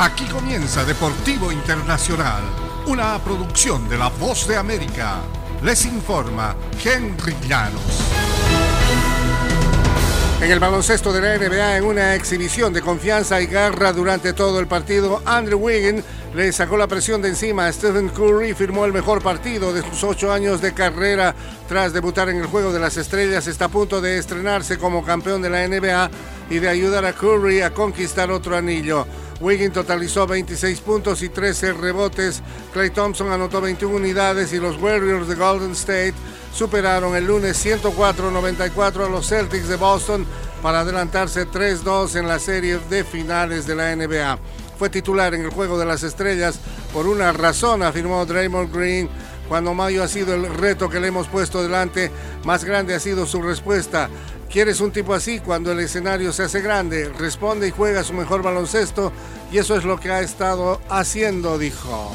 Aquí comienza Deportivo Internacional, una producción de La Voz de América. Les informa Henry Llanos. En el baloncesto de la NBA, en una exhibición de confianza y garra durante todo el partido, Andrew Wiggins le sacó la presión de encima a Stephen Curry firmó el mejor partido de sus ocho años de carrera. Tras debutar en el Juego de las Estrellas, está a punto de estrenarse como campeón de la NBA y de ayudar a Curry a conquistar otro anillo. Wiggins totalizó 26 puntos y 13 rebotes. Clay Thompson anotó 21 unidades y los Warriors de Golden State superaron el lunes 104-94 a los Celtics de Boston para adelantarse 3-2 en la serie de finales de la NBA. Fue titular en el Juego de las Estrellas por una razón, afirmó Draymond Green. Cuando Mayo ha sido el reto que le hemos puesto delante, más grande ha sido su respuesta. ¿Quieres un tipo así cuando el escenario se hace grande? Responde y juega su mejor baloncesto y eso es lo que ha estado haciendo, dijo.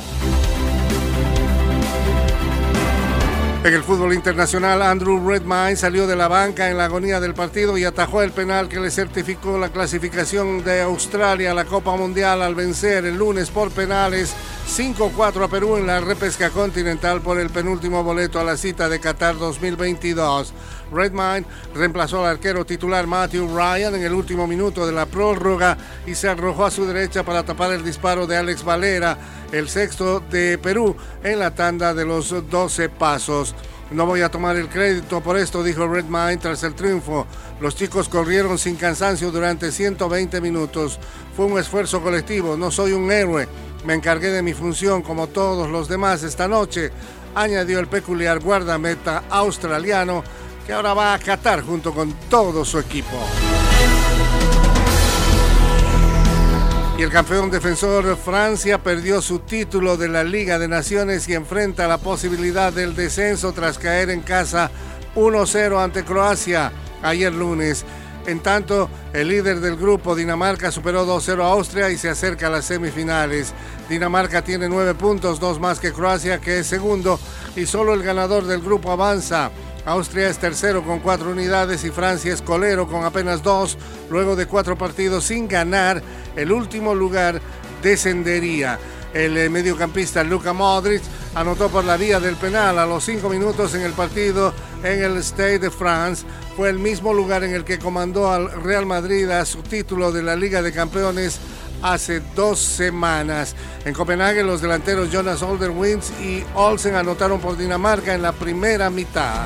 En el fútbol internacional, Andrew Redmayne salió de la banca en la agonía del partido y atajó el penal que le certificó la clasificación de Australia a la Copa Mundial al vencer el lunes por penales 5-4 a Perú en la repesca continental por el penúltimo boleto a la cita de Qatar 2022. Redmayne reemplazó al arquero titular Matthew Ryan en el último minuto de la prórroga y se arrojó a su derecha para tapar el disparo de Alex Valera el sexto de Perú en la tanda de los 12 pasos. No voy a tomar el crédito por esto, dijo Redmine tras el triunfo. Los chicos corrieron sin cansancio durante 120 minutos. Fue un esfuerzo colectivo, no soy un héroe. Me encargué de mi función como todos los demás esta noche, añadió el peculiar guardameta australiano que ahora va a Qatar junto con todo su equipo. El campeón defensor Francia perdió su título de la Liga de Naciones y enfrenta la posibilidad del descenso tras caer en casa 1-0 ante Croacia ayer lunes. En tanto, el líder del grupo, Dinamarca, superó 2-0 a Austria y se acerca a las semifinales. Dinamarca tiene nueve puntos, dos más que Croacia, que es segundo, y solo el ganador del grupo avanza. Austria es tercero con cuatro unidades y Francia es colero con apenas dos. Luego de cuatro partidos sin ganar, el último lugar descendería. El eh, mediocampista Luka Modric anotó por la vía del penal a los cinco minutos en el partido en el Stade de France. Fue el mismo lugar en el que comandó al Real Madrid a su título de la Liga de Campeones hace dos semanas. En Copenhague los delanteros Jonas Olderwins y Olsen anotaron por Dinamarca en la primera mitad.